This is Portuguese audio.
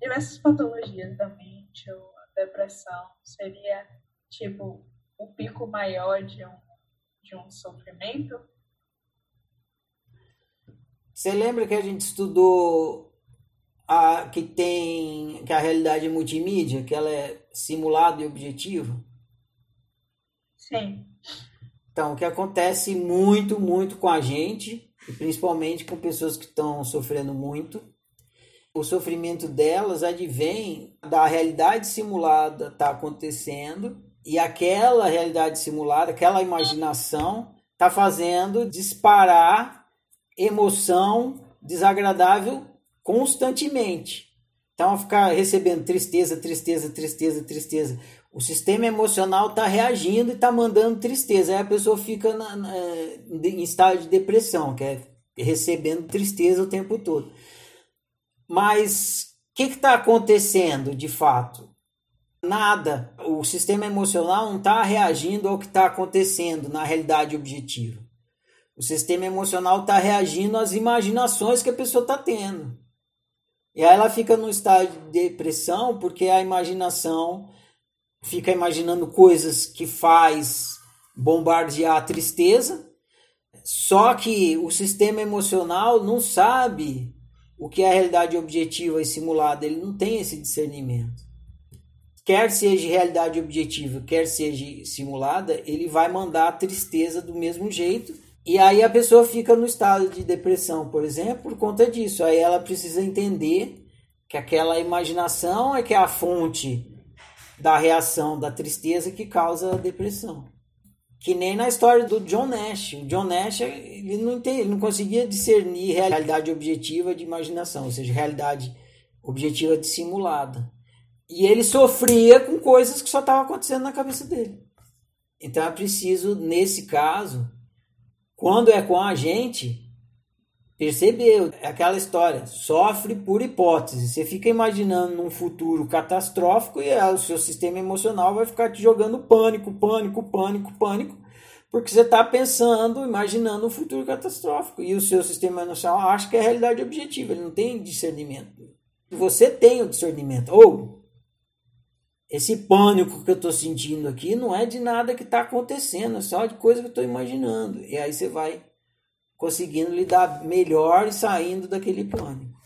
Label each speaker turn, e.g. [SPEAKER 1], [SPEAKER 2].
[SPEAKER 1] diversas patologias da mente ou a depressão seria tipo o pico maior de um, de um sofrimento?
[SPEAKER 2] Você lembra que a gente estudou a, que tem que a realidade é multimídia, que ela é simulado e objetivo?
[SPEAKER 1] Sim.
[SPEAKER 2] Então, o que acontece muito, muito com a gente, principalmente com pessoas que estão sofrendo muito, o sofrimento delas advém da realidade simulada tá acontecendo e aquela realidade simulada, aquela imaginação tá fazendo disparar emoção desagradável constantemente. Então, ficar recebendo tristeza, tristeza, tristeza, tristeza. O sistema emocional está reagindo e está mandando tristeza. Aí a pessoa fica na, na, em estado de depressão, que é recebendo tristeza o tempo todo. Mas o que está acontecendo de fato? Nada. O sistema emocional não está reagindo ao que está acontecendo na realidade objetiva. O sistema emocional está reagindo às imaginações que a pessoa está tendo. E aí ela fica no estado de depressão porque a imaginação fica imaginando coisas que faz bombardear a tristeza. Só que o sistema emocional não sabe o que é a realidade objetiva e simulada, ele não tem esse discernimento. Quer seja realidade objetiva, quer seja simulada, ele vai mandar a tristeza do mesmo jeito e aí a pessoa fica no estado de depressão, por exemplo, por conta disso. Aí ela precisa entender que aquela imaginação é que é a fonte da reação da tristeza que causa a depressão. Que nem na história do John Nash. O John Nash ele não, ele não conseguia discernir realidade objetiva de imaginação, ou seja, realidade objetiva dissimulada. E ele sofria com coisas que só estavam acontecendo na cabeça dele. Então é preciso, nesse caso, quando é com a gente, percebeu é aquela história, sofre por hipótese. Você fica imaginando um futuro catastrófico e o seu sistema emocional vai ficar te jogando pânico, pânico, pânico, pânico, porque você está pensando, imaginando um futuro catastrófico e o seu sistema emocional acha que é a realidade objetiva, ele não tem discernimento. Você tem o discernimento. Ou esse pânico que eu estou sentindo aqui não é de nada que está acontecendo, é só de coisa que eu estou imaginando. E aí você vai conseguindo lidar melhor e saindo daquele pânico.